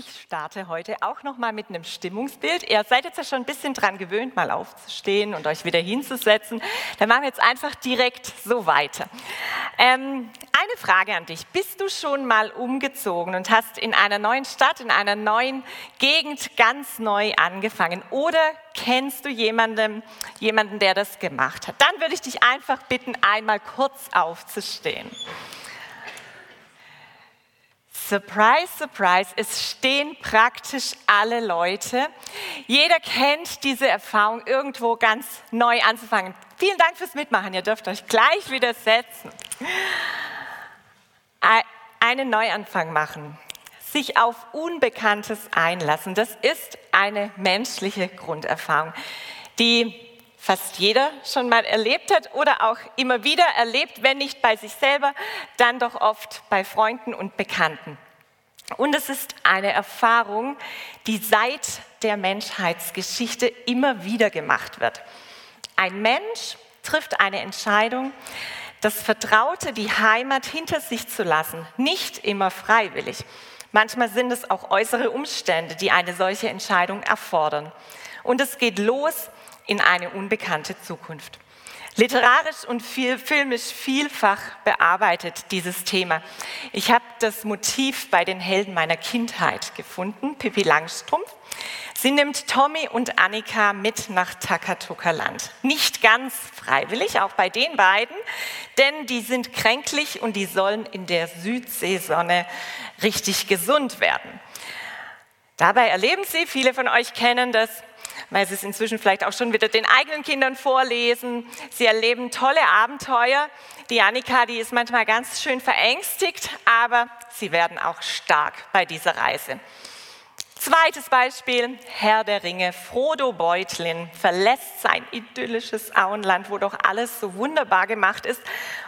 Ich starte heute auch noch mal mit einem Stimmungsbild. Ihr seid jetzt ja schon ein bisschen dran gewöhnt, mal aufzustehen und euch wieder hinzusetzen. Dann machen wir jetzt einfach direkt so weiter. Ähm, eine Frage an dich. Bist du schon mal umgezogen und hast in einer neuen Stadt, in einer neuen Gegend ganz neu angefangen? Oder kennst du jemanden, jemanden, der das gemacht hat? Dann würde ich dich einfach bitten, einmal kurz aufzustehen. Surprise, surprise, es stehen praktisch alle Leute. Jeder kennt diese Erfahrung, irgendwo ganz neu anzufangen. Vielen Dank fürs Mitmachen, ihr dürft euch gleich wieder setzen. Einen Neuanfang machen, sich auf Unbekanntes einlassen, das ist eine menschliche Grunderfahrung, die fast jeder schon mal erlebt hat oder auch immer wieder erlebt, wenn nicht bei sich selber, dann doch oft bei Freunden und Bekannten. Und es ist eine Erfahrung, die seit der Menschheitsgeschichte immer wieder gemacht wird. Ein Mensch trifft eine Entscheidung, das Vertraute, die Heimat hinter sich zu lassen, nicht immer freiwillig. Manchmal sind es auch äußere Umstände, die eine solche Entscheidung erfordern. Und es geht los in eine unbekannte Zukunft. Literarisch und viel, filmisch vielfach bearbeitet dieses Thema. Ich habe das Motiv bei den Helden meiner Kindheit gefunden, Pippi Langstrumpf. Sie nimmt Tommy und Annika mit nach Takatuka-Land. Nicht ganz freiwillig, auch bei den beiden, denn die sind kränklich und die sollen in der Südseesonne richtig gesund werden. Dabei erleben sie, viele von euch kennen das, weil sie es inzwischen vielleicht auch schon wieder den eigenen Kindern vorlesen. Sie erleben tolle Abenteuer. Die Annika, die ist manchmal ganz schön verängstigt, aber sie werden auch stark bei dieser Reise. Zweites Beispiel, Herr der Ringe. Frodo Beutlin verlässt sein idyllisches Auenland, wo doch alles so wunderbar gemacht ist,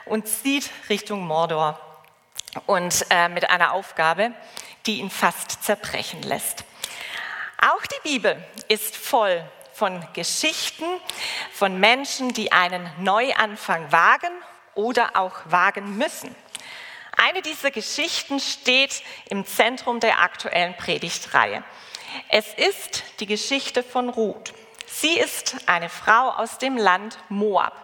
und zieht Richtung Mordor. Und äh, mit einer Aufgabe, die ihn fast zerbrechen lässt. Auch die Bibel ist voll von Geschichten von Menschen, die einen Neuanfang wagen oder auch wagen müssen. Eine dieser Geschichten steht im Zentrum der aktuellen Predigtreihe. Es ist die Geschichte von Ruth. Sie ist eine Frau aus dem Land Moab,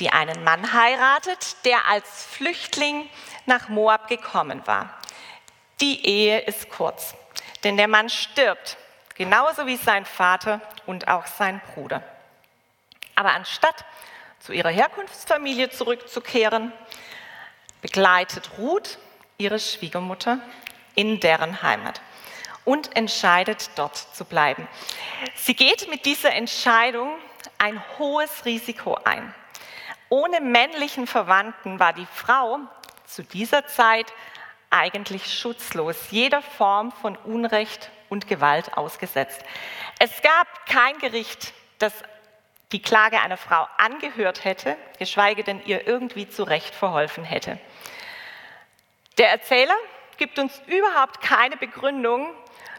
die einen Mann heiratet, der als Flüchtling nach Moab gekommen war. Die Ehe ist kurz, denn der Mann stirbt genauso wie sein Vater und auch sein Bruder. Aber anstatt zu ihrer Herkunftsfamilie zurückzukehren, begleitet Ruth ihre Schwiegermutter in deren Heimat und entscheidet dort zu bleiben. Sie geht mit dieser Entscheidung ein hohes Risiko ein. Ohne männlichen Verwandten war die Frau zu dieser Zeit eigentlich schutzlos jeder Form von Unrecht und Gewalt ausgesetzt. Es gab kein Gericht, das die Klage einer Frau angehört hätte, geschweige denn ihr irgendwie zurecht verholfen hätte. Der Erzähler gibt uns überhaupt keine Begründung,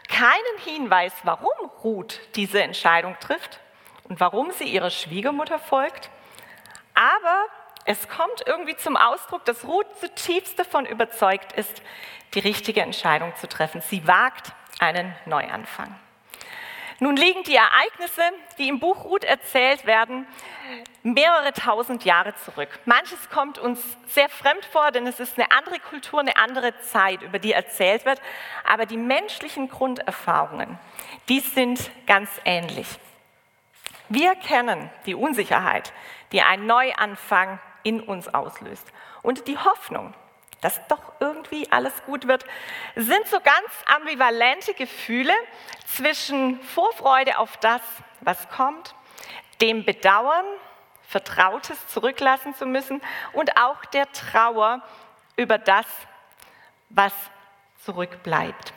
keinen Hinweis, warum Ruth diese Entscheidung trifft und warum sie ihrer Schwiegermutter folgt. Aber es kommt irgendwie zum Ausdruck, dass Ruth zutiefst davon überzeugt ist, die richtige Entscheidung zu treffen. Sie wagt einen Neuanfang. Nun liegen die Ereignisse, die im Buch Ruth erzählt werden, mehrere tausend Jahre zurück. Manches kommt uns sehr fremd vor, denn es ist eine andere Kultur, eine andere Zeit, über die erzählt wird. Aber die menschlichen Grunderfahrungen, die sind ganz ähnlich. Wir kennen die Unsicherheit, die ein Neuanfang in uns auslöst und die Hoffnung, dass doch irgendwie alles gut wird, sind so ganz ambivalente Gefühle zwischen Vorfreude auf das, was kommt, dem Bedauern, Vertrautes zurücklassen zu müssen und auch der Trauer über das, was zurückbleibt.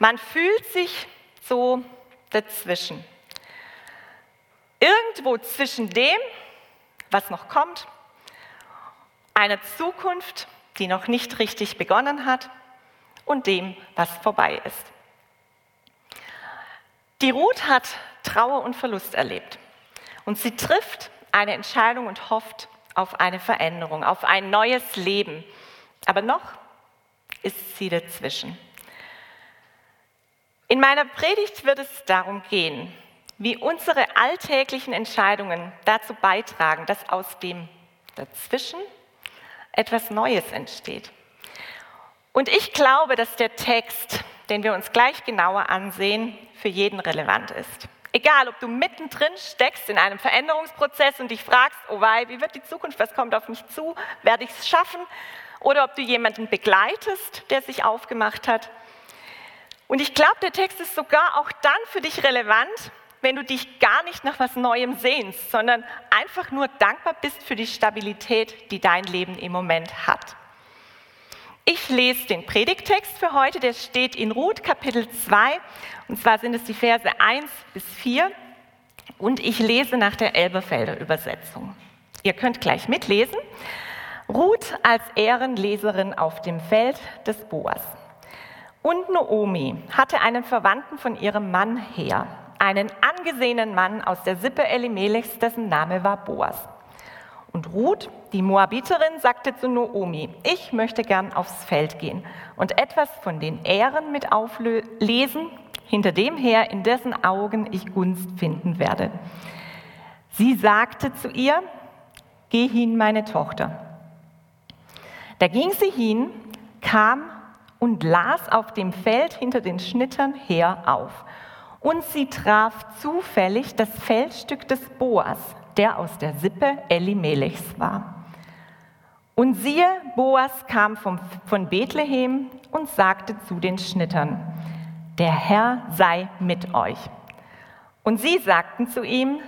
Man fühlt sich so dazwischen. Irgendwo zwischen dem, was noch kommt, einer Zukunft, die noch nicht richtig begonnen hat und dem, was vorbei ist. Die Ruth hat Trauer und Verlust erlebt und sie trifft eine Entscheidung und hofft auf eine Veränderung, auf ein neues Leben. Aber noch ist sie dazwischen. In meiner Predigt wird es darum gehen, wie unsere alltäglichen Entscheidungen dazu beitragen, dass aus dem Dazwischen etwas Neues entsteht. Und ich glaube, dass der Text, den wir uns gleich genauer ansehen, für jeden relevant ist. Egal, ob du mittendrin steckst in einem Veränderungsprozess und dich fragst, oh wei, wie wird die Zukunft, was kommt auf mich zu, werde ich es schaffen? Oder ob du jemanden begleitest, der sich aufgemacht hat. Und ich glaube, der Text ist sogar auch dann für dich relevant, wenn du dich gar nicht nach was Neuem sehnst, sondern einfach nur dankbar bist für die Stabilität, die dein Leben im Moment hat. Ich lese den Predigtext für heute, der steht in Ruth Kapitel 2, und zwar sind es die Verse 1 bis 4, und ich lese nach der Elberfelder Übersetzung. Ihr könnt gleich mitlesen. Ruth als Ehrenleserin auf dem Feld des Boas. Und Noomi hatte einen Verwandten von ihrem Mann her, einen angesehenen Mann aus der Sippe Elimelechs, dessen Name war Boas. Und Ruth, die Moabiterin, sagte zu Noomi, ich möchte gern aufs Feld gehen und etwas von den Ehren mit auflesen, hinter dem her, in dessen Augen ich Gunst finden werde. Sie sagte zu ihr, geh hin, meine Tochter. Da ging sie hin, kam und las auf dem Feld hinter den Schnittern her auf und sie traf zufällig das Feldstück des Boas, der aus der Sippe Elimelechs war. Und siehe, Boas kam vom, von Bethlehem und sagte zu den Schnittern, der Herr sei mit euch. Und sie sagten zu ihm,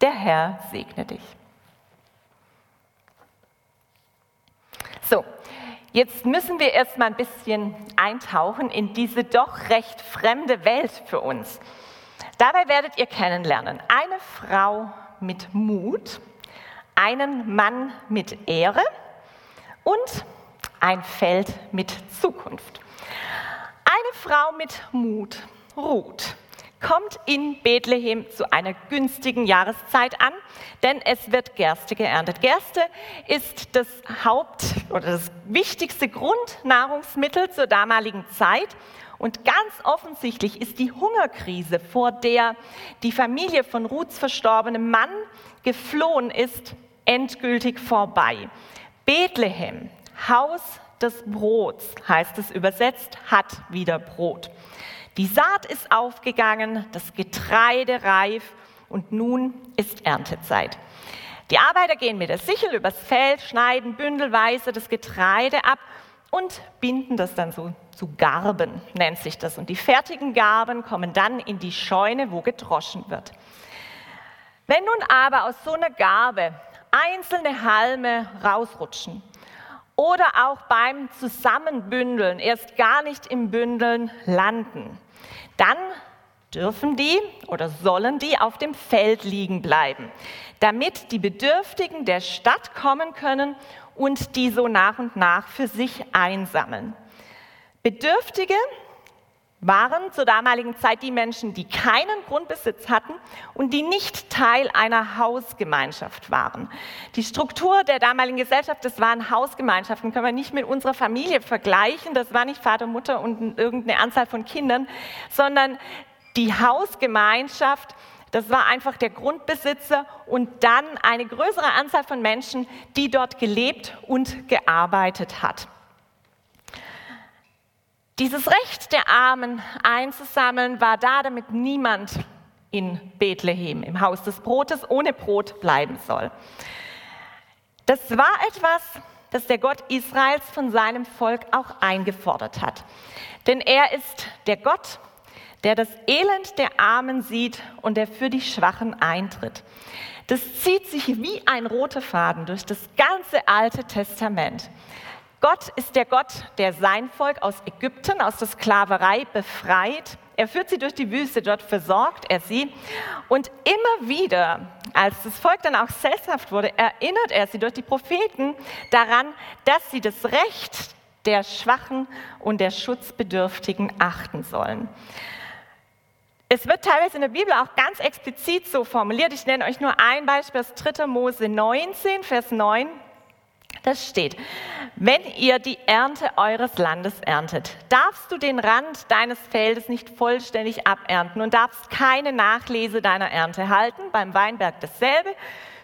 der Herr segne dich. So, Jetzt müssen wir erstmal ein bisschen eintauchen in diese doch recht fremde Welt für uns. Dabei werdet ihr kennenlernen eine Frau mit Mut, einen Mann mit Ehre und ein Feld mit Zukunft. Eine Frau mit Mut, Ruth kommt in Bethlehem zu einer günstigen Jahreszeit an, denn es wird Gerste geerntet. Gerste ist das Haupt- oder das wichtigste Grundnahrungsmittel zur damaligen Zeit. Und ganz offensichtlich ist die Hungerkrise, vor der die Familie von Ruths verstorbenem Mann geflohen ist, endgültig vorbei. Bethlehem, Haus des Brots, heißt es übersetzt, hat wieder Brot. Die Saat ist aufgegangen, das Getreide reif und nun ist Erntezeit. Die Arbeiter gehen mit der Sichel übers Feld, schneiden bündelweise das Getreide ab und binden das dann so zu Garben, nennt sich das. Und die fertigen Garben kommen dann in die Scheune, wo gedroschen wird. Wenn nun aber aus so einer Garbe einzelne Halme rausrutschen oder auch beim Zusammenbündeln erst gar nicht im Bündeln landen, dann dürfen die oder sollen die auf dem Feld liegen bleiben, damit die Bedürftigen der Stadt kommen können und die so nach und nach für sich einsammeln. Bedürftige waren zur damaligen Zeit die Menschen, die keinen Grundbesitz hatten und die nicht Teil einer Hausgemeinschaft waren. Die Struktur der damaligen Gesellschaft, das waren Hausgemeinschaften, können wir nicht mit unserer Familie vergleichen. Das war nicht Vater, Mutter und irgendeine Anzahl von Kindern, sondern die Hausgemeinschaft, das war einfach der Grundbesitzer und dann eine größere Anzahl von Menschen, die dort gelebt und gearbeitet hat. Dieses Recht der Armen einzusammeln war da, damit niemand in Bethlehem im Haus des Brotes ohne Brot bleiben soll. Das war etwas, das der Gott Israels von seinem Volk auch eingefordert hat. Denn er ist der Gott, der das Elend der Armen sieht und der für die Schwachen eintritt. Das zieht sich wie ein roter Faden durch das ganze Alte Testament. Gott ist der Gott, der sein Volk aus Ägypten, aus der Sklaverei befreit. Er führt sie durch die Wüste, dort versorgt er sie. Und immer wieder, als das Volk dann auch sesshaft wurde, erinnert er sie durch die Propheten daran, dass sie das Recht der Schwachen und der Schutzbedürftigen achten sollen. Es wird teilweise in der Bibel auch ganz explizit so formuliert. Ich nenne euch nur ein Beispiel aus 3. Mose 19, Vers 9. Das steht, wenn ihr die Ernte eures Landes erntet, darfst du den Rand deines Feldes nicht vollständig abernten und darfst keine Nachlese deiner Ernte halten. Beim Weinberg dasselbe.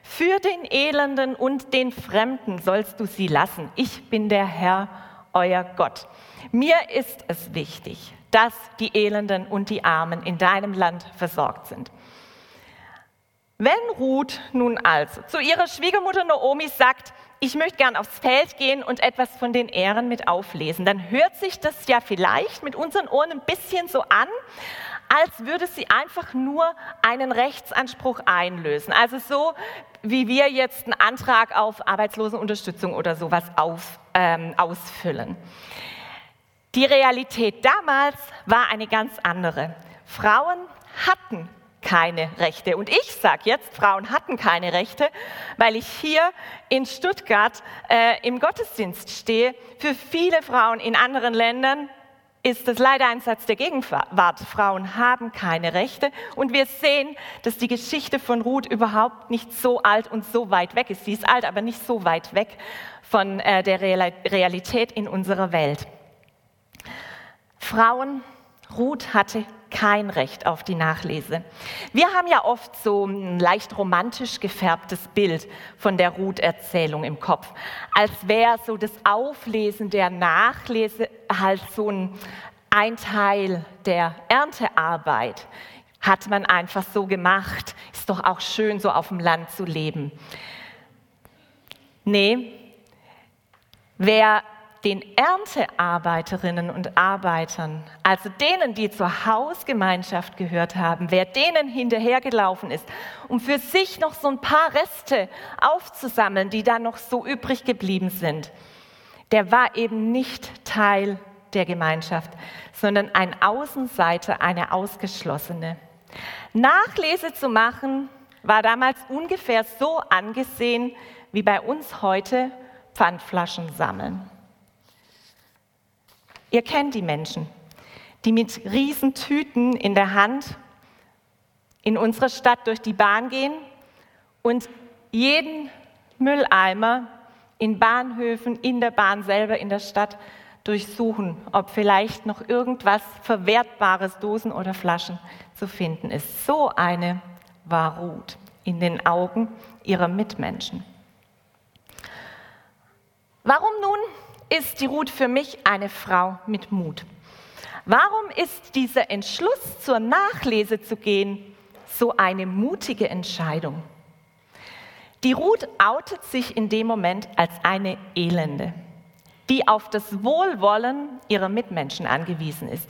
Für den Elenden und den Fremden sollst du sie lassen. Ich bin der Herr, euer Gott. Mir ist es wichtig, dass die Elenden und die Armen in deinem Land versorgt sind. Wenn Ruth nun also zu ihrer Schwiegermutter Naomi sagt, ich möchte gern aufs Feld gehen und etwas von den Ehren mit auflesen, dann hört sich das ja vielleicht mit unseren Ohren ein bisschen so an, als würde sie einfach nur einen Rechtsanspruch einlösen. Also so, wie wir jetzt einen Antrag auf Arbeitslosenunterstützung oder sowas auf, ähm, ausfüllen. Die Realität damals war eine ganz andere. Frauen hatten keine Rechte. Und ich sage jetzt, Frauen hatten keine Rechte, weil ich hier in Stuttgart äh, im Gottesdienst stehe. Für viele Frauen in anderen Ländern ist das leider ein Satz der Gegenwart. Frauen haben keine Rechte. Und wir sehen, dass die Geschichte von Ruth überhaupt nicht so alt und so weit weg ist. Sie ist alt, aber nicht so weit weg von äh, der Realität in unserer Welt. Frauen, Ruth hatte kein Recht auf die Nachlese. Wir haben ja oft so ein leicht romantisch gefärbtes Bild von der Ruth-Erzählung im Kopf, als wäre so das Auflesen der Nachlese halt so ein, ein Teil der Erntearbeit. Hat man einfach so gemacht. Ist doch auch schön, so auf dem Land zu leben. Nee, wer den Erntearbeiterinnen und Arbeitern, also denen, die zur Hausgemeinschaft gehört haben, wer denen hinterhergelaufen ist, um für sich noch so ein paar Reste aufzusammeln, die dann noch so übrig geblieben sind, der war eben nicht Teil der Gemeinschaft, sondern ein Außenseiter, eine Ausgeschlossene. Nachlese zu machen war damals ungefähr so angesehen wie bei uns heute Pfandflaschen sammeln. Ihr kennt die Menschen, die mit Riesentüten in der Hand in unserer Stadt durch die Bahn gehen und jeden Mülleimer in Bahnhöfen, in der Bahn selber, in der Stadt durchsuchen, ob vielleicht noch irgendwas Verwertbares, Dosen oder Flaschen zu finden ist. So eine war Ruth in den Augen ihrer Mitmenschen. Warum nun ist die Ruth für mich eine Frau mit Mut. Warum ist dieser Entschluss, zur Nachlese zu gehen, so eine mutige Entscheidung? Die Ruth outet sich in dem Moment als eine Elende, die auf das Wohlwollen ihrer Mitmenschen angewiesen ist.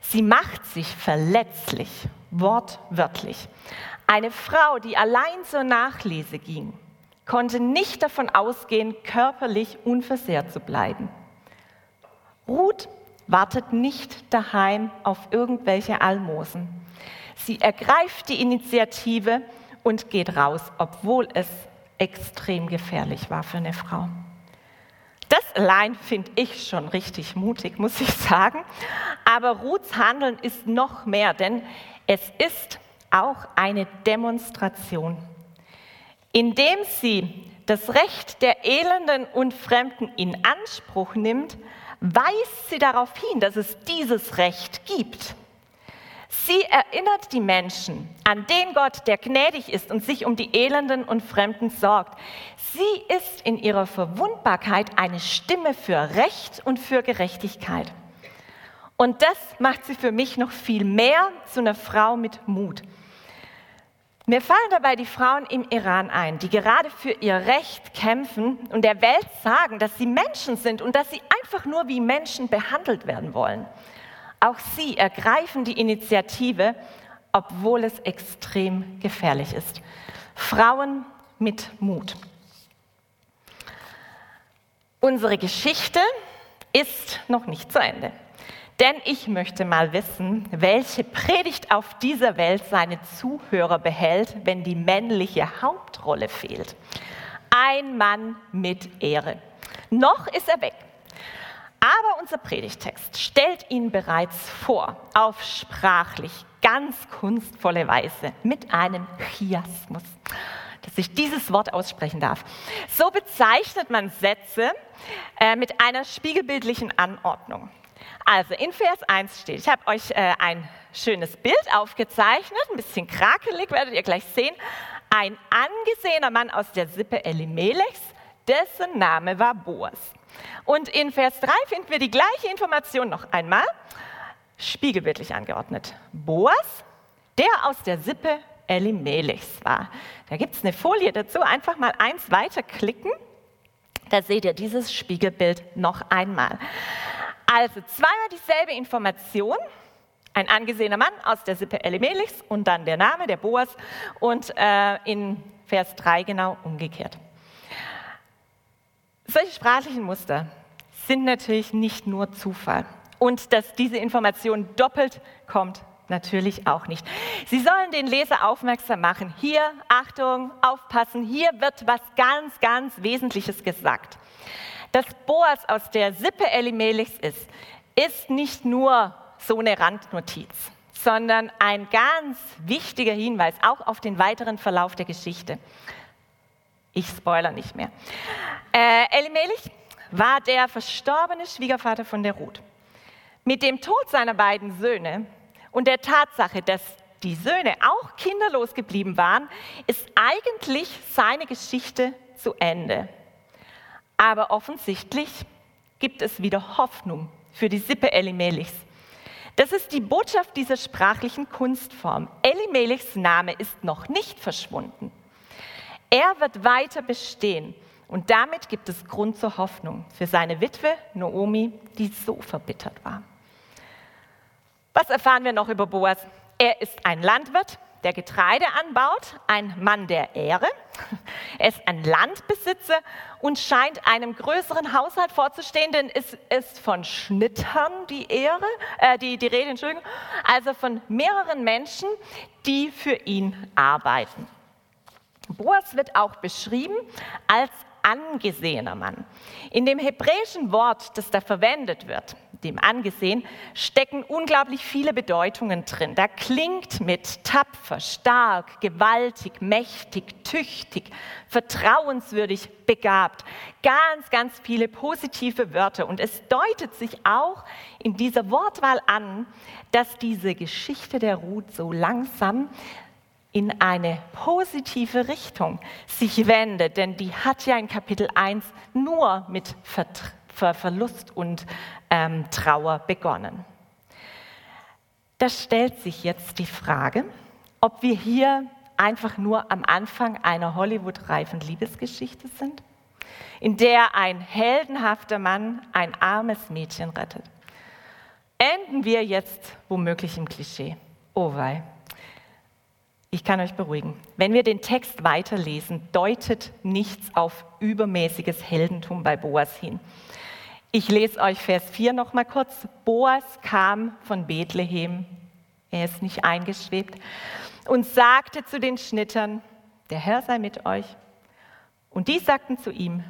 Sie macht sich verletzlich, wortwörtlich. Eine Frau, die allein zur Nachlese ging, konnte nicht davon ausgehen, körperlich unversehrt zu bleiben. Ruth wartet nicht daheim auf irgendwelche Almosen. Sie ergreift die Initiative und geht raus, obwohl es extrem gefährlich war für eine Frau. Das allein finde ich schon richtig mutig, muss ich sagen. Aber Ruths Handeln ist noch mehr, denn es ist auch eine Demonstration indem sie das Recht der Elenden und Fremden in Anspruch nimmt, weist sie darauf hin, dass es dieses Recht gibt. Sie erinnert die Menschen an den Gott, der gnädig ist und sich um die Elenden und Fremden sorgt. Sie ist in ihrer Verwundbarkeit eine Stimme für Recht und für Gerechtigkeit. Und das macht sie für mich noch viel mehr zu einer Frau mit Mut. Mir fallen dabei die Frauen im Iran ein, die gerade für ihr Recht kämpfen und der Welt sagen, dass sie Menschen sind und dass sie einfach nur wie Menschen behandelt werden wollen. Auch sie ergreifen die Initiative, obwohl es extrem gefährlich ist. Frauen mit Mut. Unsere Geschichte ist noch nicht zu Ende. Denn ich möchte mal wissen, welche Predigt auf dieser Welt seine Zuhörer behält, wenn die männliche Hauptrolle fehlt. Ein Mann mit Ehre. Noch ist er weg. Aber unser Predigtext stellt ihn bereits vor, auf sprachlich ganz kunstvolle Weise, mit einem Chiasmus. dass ich dieses Wort aussprechen darf. So bezeichnet man Sätze äh, mit einer spiegelbildlichen Anordnung. Also in Vers 1 steht, ich habe euch äh, ein schönes Bild aufgezeichnet, ein bisschen krakelig, werdet ihr gleich sehen. Ein angesehener Mann aus der Sippe Elimelechs, dessen Name war Boas. Und in Vers 3 finden wir die gleiche Information noch einmal, spiegelbildlich angeordnet. Boas, der aus der Sippe Elimelechs war. Da gibt es eine Folie dazu, einfach mal eins weiterklicken. Da seht ihr dieses Spiegelbild noch einmal. Also zweimal dieselbe Information. Ein angesehener Mann aus der Sippe Elimelechs und dann der Name, der Boas und äh, in Vers 3 genau umgekehrt. Solche sprachlichen Muster sind natürlich nicht nur Zufall. Und dass diese Information doppelt kommt, natürlich auch nicht. Sie sollen den Leser aufmerksam machen. Hier, Achtung, aufpassen, hier wird was ganz, ganz Wesentliches gesagt. Dass Boas aus der Sippe Elimelechs ist, ist nicht nur so eine Randnotiz, sondern ein ganz wichtiger Hinweis auch auf den weiteren Verlauf der Geschichte. Ich spoiler nicht mehr. Äh, Elimelech war der verstorbene Schwiegervater von der Ruth. Mit dem Tod seiner beiden Söhne und der Tatsache, dass die Söhne auch kinderlos geblieben waren, ist eigentlich seine Geschichte zu Ende. Aber offensichtlich gibt es wieder Hoffnung für die Sippe Elimelechs. Das ist die Botschaft dieser sprachlichen Kunstform. Elimelechs Name ist noch nicht verschwunden. Er wird weiter bestehen und damit gibt es Grund zur Hoffnung für seine Witwe Noomi, die so verbittert war. Was erfahren wir noch über Boas? Er ist ein Landwirt, der Getreide anbaut, ein Mann der Ehre. Er ist ein Landbesitzer und scheint einem größeren Haushalt vorzustehen, denn es ist von Schnittern die Ehre, äh, die, die Rede, Entschuldigung, also von mehreren Menschen, die für ihn arbeiten. Boas wird auch beschrieben als angesehener Mann. In dem hebräischen Wort, das da verwendet wird, dem angesehen, stecken unglaublich viele Bedeutungen drin. Da klingt mit tapfer, stark, gewaltig, mächtig, tüchtig, vertrauenswürdig, begabt. Ganz, ganz viele positive Wörter. Und es deutet sich auch in dieser Wortwahl an, dass diese Geschichte der Ruth so langsam in eine positive Richtung sich wendet, denn die hat ja in Kapitel 1 nur mit Ver Verlust und ähm, Trauer begonnen. Da stellt sich jetzt die Frage, ob wir hier einfach nur am Anfang einer Hollywood-reifen Liebesgeschichte sind, in der ein heldenhafter Mann ein armes Mädchen rettet. Enden wir jetzt womöglich im Klischee. Oh wei. Ich kann euch beruhigen. Wenn wir den Text weiterlesen, deutet nichts auf übermäßiges Heldentum bei Boas hin. Ich lese euch Vers 4 noch mal kurz. Boas kam von Bethlehem, er ist nicht eingeschwebt, und sagte zu den Schnittern, der Herr sei mit euch. Und die sagten zu ihm,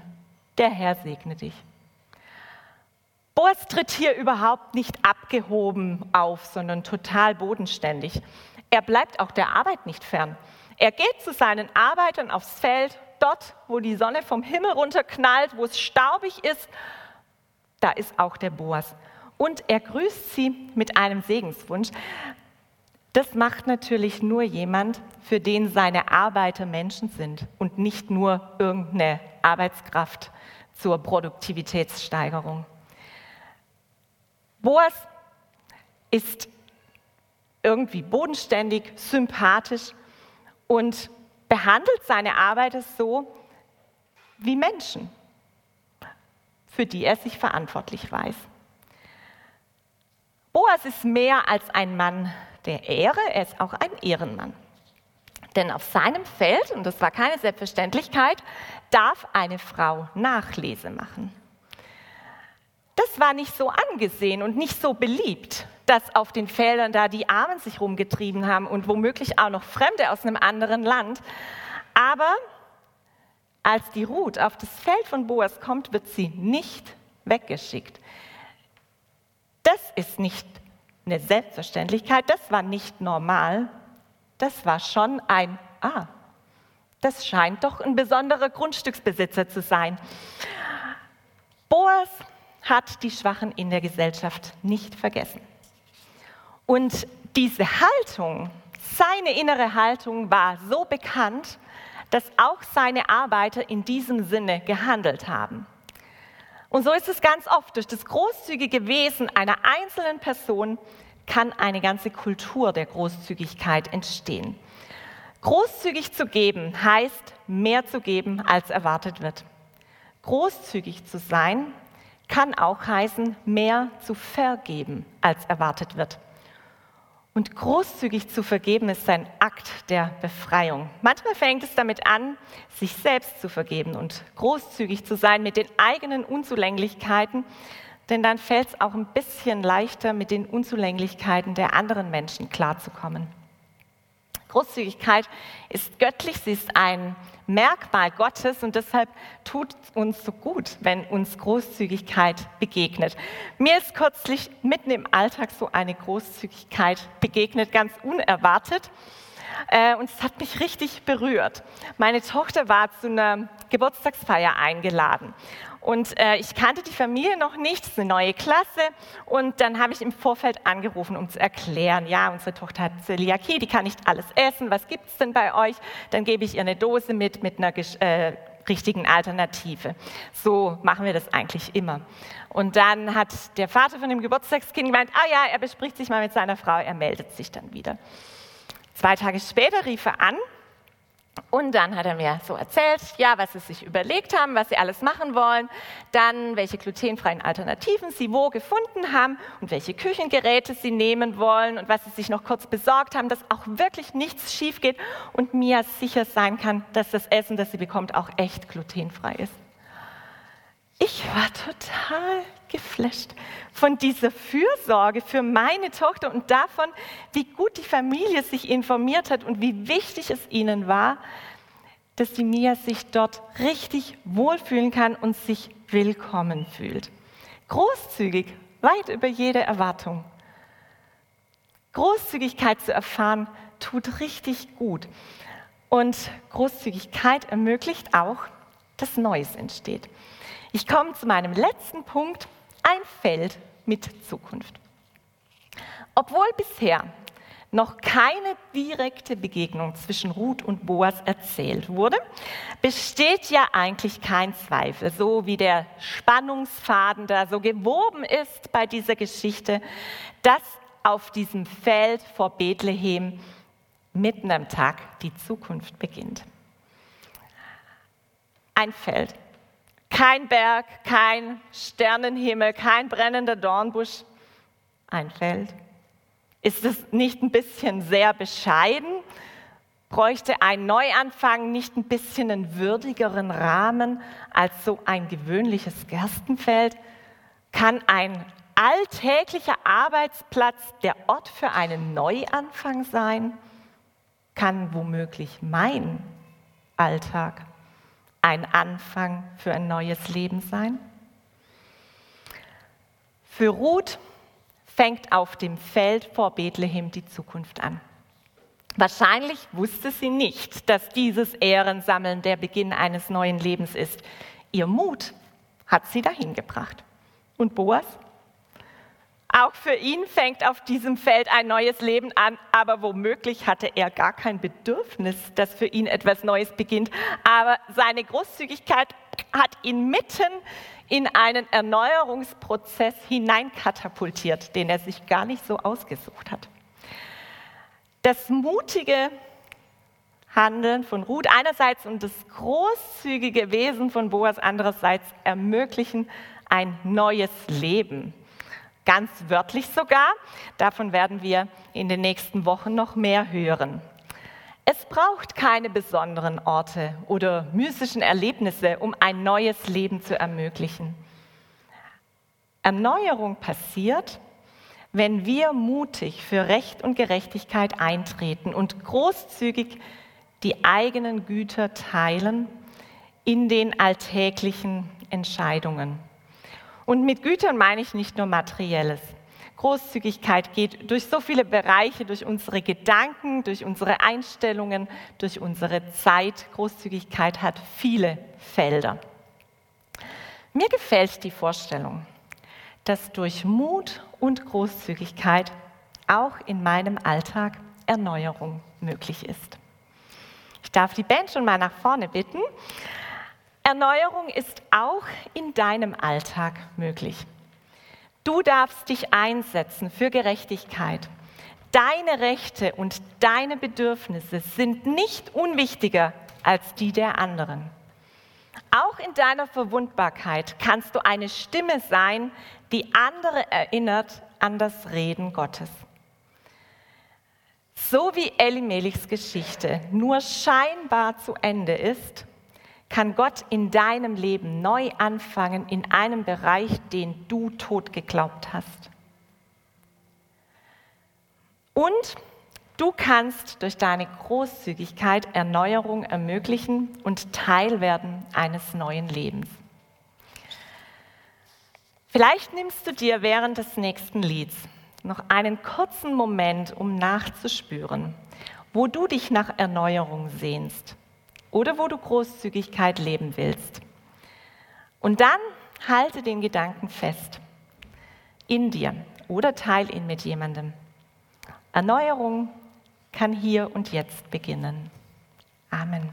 der Herr segne dich. Boas tritt hier überhaupt nicht abgehoben auf, sondern total bodenständig. Er bleibt auch der Arbeit nicht fern. Er geht zu seinen Arbeitern aufs Feld, dort, wo die Sonne vom Himmel runterknallt, wo es staubig ist da ist auch der Boas. Und er grüßt sie mit einem Segenswunsch. Das macht natürlich nur jemand, für den seine Arbeiter Menschen sind und nicht nur irgendeine Arbeitskraft zur Produktivitätssteigerung. Boas ist irgendwie bodenständig, sympathisch und behandelt seine Arbeiter so wie Menschen für die er sich verantwortlich weiß. Boas ist mehr als ein Mann der Ehre, er ist auch ein Ehrenmann. Denn auf seinem Feld, und das war keine Selbstverständlichkeit, darf eine Frau Nachlese machen. Das war nicht so angesehen und nicht so beliebt, dass auf den Feldern da die Armen sich rumgetrieben haben und womöglich auch noch Fremde aus einem anderen Land. Aber als die Ruth auf das Feld von Boas kommt, wird sie nicht weggeschickt. Das ist nicht eine Selbstverständlichkeit, das war nicht normal, das war schon ein, ah, Das scheint doch ein besonderer Grundstücksbesitzer zu sein. Boas hat die Schwachen in der Gesellschaft nicht vergessen. Und diese Haltung, seine innere Haltung war so bekannt, dass auch seine Arbeiter in diesem Sinne gehandelt haben. Und so ist es ganz oft. Durch das großzügige Wesen einer einzelnen Person kann eine ganze Kultur der Großzügigkeit entstehen. Großzügig zu geben heißt, mehr zu geben, als erwartet wird. Großzügig zu sein kann auch heißen, mehr zu vergeben, als erwartet wird. Und großzügig zu vergeben ist ein Akt der Befreiung. Manchmal fängt es damit an, sich selbst zu vergeben und großzügig zu sein mit den eigenen Unzulänglichkeiten, denn dann fällt es auch ein bisschen leichter, mit den Unzulänglichkeiten der anderen Menschen klarzukommen. Großzügigkeit ist göttlich, sie ist ein Merkmal Gottes und deshalb tut uns so gut, wenn uns Großzügigkeit begegnet. Mir ist kürzlich mitten im Alltag so eine Großzügigkeit begegnet, ganz unerwartet. Äh, und es hat mich richtig berührt. Meine Tochter war zu einer Geburtstagsfeier eingeladen. Und äh, ich kannte die Familie noch nicht, es ist eine neue Klasse. Und dann habe ich im Vorfeld angerufen, um zu erklären, ja, unsere Tochter hat Zöliakie, die kann nicht alles essen, was gibt es denn bei euch? Dann gebe ich ihr eine Dose mit, mit einer äh, richtigen Alternative. So machen wir das eigentlich immer. Und dann hat der Vater von dem Geburtstagskind gemeint, ah ja, er bespricht sich mal mit seiner Frau, er meldet sich dann wieder. Zwei Tage später rief er an und dann hat er mir so erzählt, ja, was sie sich überlegt haben, was sie alles machen wollen, dann welche glutenfreien Alternativen sie wo gefunden haben und welche Küchengeräte sie nehmen wollen und was sie sich noch kurz besorgt haben, dass auch wirklich nichts schief geht und Mia sicher sein kann, dass das Essen, das sie bekommt, auch echt glutenfrei ist. Ich war total geflasht von dieser Fürsorge für meine Tochter und davon, wie gut die Familie sich informiert hat und wie wichtig es ihnen war, dass die Mia sich dort richtig wohlfühlen kann und sich willkommen fühlt. Großzügig, weit über jede Erwartung. Großzügigkeit zu erfahren, tut richtig gut. Und Großzügigkeit ermöglicht auch, dass Neues entsteht. Ich komme zu meinem letzten Punkt, ein Feld mit Zukunft. Obwohl bisher noch keine direkte Begegnung zwischen Ruth und Boas erzählt wurde, besteht ja eigentlich kein Zweifel, so wie der Spannungsfaden da so gewoben ist bei dieser Geschichte, dass auf diesem Feld vor Bethlehem mitten am Tag die Zukunft beginnt. Ein Feld, kein Berg, kein Sternenhimmel, kein brennender Dornbusch, ein Feld. Ist es nicht ein bisschen sehr bescheiden? Bräuchte ein Neuanfang nicht ein bisschen einen würdigeren Rahmen als so ein gewöhnliches Gerstenfeld? Kann ein alltäglicher Arbeitsplatz der Ort für einen Neuanfang sein? Kann womöglich mein Alltag ein Anfang für ein neues Leben sein? Für Ruth fängt auf dem Feld vor Bethlehem die Zukunft an. Wahrscheinlich wusste sie nicht, dass dieses Ehrensammeln der Beginn eines neuen Lebens ist. Ihr Mut hat sie dahin gebracht. Und Boas? Auch für ihn fängt auf diesem Feld ein neues Leben an, aber womöglich hatte er gar kein Bedürfnis, dass für ihn etwas Neues beginnt. Aber seine Großzügigkeit hat ihn mitten in einen Erneuerungsprozess hineinkatapultiert, den er sich gar nicht so ausgesucht hat. Das mutige Handeln von Ruth einerseits und das großzügige Wesen von Boas andererseits ermöglichen ein neues Leben ganz wörtlich sogar. Davon werden wir in den nächsten Wochen noch mehr hören. Es braucht keine besonderen Orte oder mystischen Erlebnisse, um ein neues Leben zu ermöglichen. Erneuerung passiert, wenn wir mutig für Recht und Gerechtigkeit eintreten und großzügig die eigenen Güter teilen in den alltäglichen Entscheidungen. Und mit Gütern meine ich nicht nur materielles. Großzügigkeit geht durch so viele Bereiche, durch unsere Gedanken, durch unsere Einstellungen, durch unsere Zeit. Großzügigkeit hat viele Felder. Mir gefällt die Vorstellung, dass durch Mut und Großzügigkeit auch in meinem Alltag Erneuerung möglich ist. Ich darf die Band schon mal nach vorne bitten. Erneuerung ist auch in deinem Alltag möglich. Du darfst dich einsetzen für Gerechtigkeit. Deine Rechte und deine Bedürfnisse sind nicht unwichtiger als die der anderen. Auch in deiner Verwundbarkeit kannst du eine Stimme sein, die andere erinnert an das Reden Gottes. So wie Elimelichs Geschichte nur scheinbar zu Ende ist, kann Gott in deinem Leben neu anfangen in einem Bereich, den du tot geglaubt hast. Und du kannst durch deine Großzügigkeit Erneuerung ermöglichen und Teil werden eines neuen Lebens. Vielleicht nimmst du dir während des nächsten Lieds noch einen kurzen Moment, um nachzuspüren, wo du dich nach Erneuerung sehnst oder wo du Großzügigkeit leben willst. Und dann halte den Gedanken fest in dir oder teile ihn mit jemandem. Erneuerung kann hier und jetzt beginnen. Amen.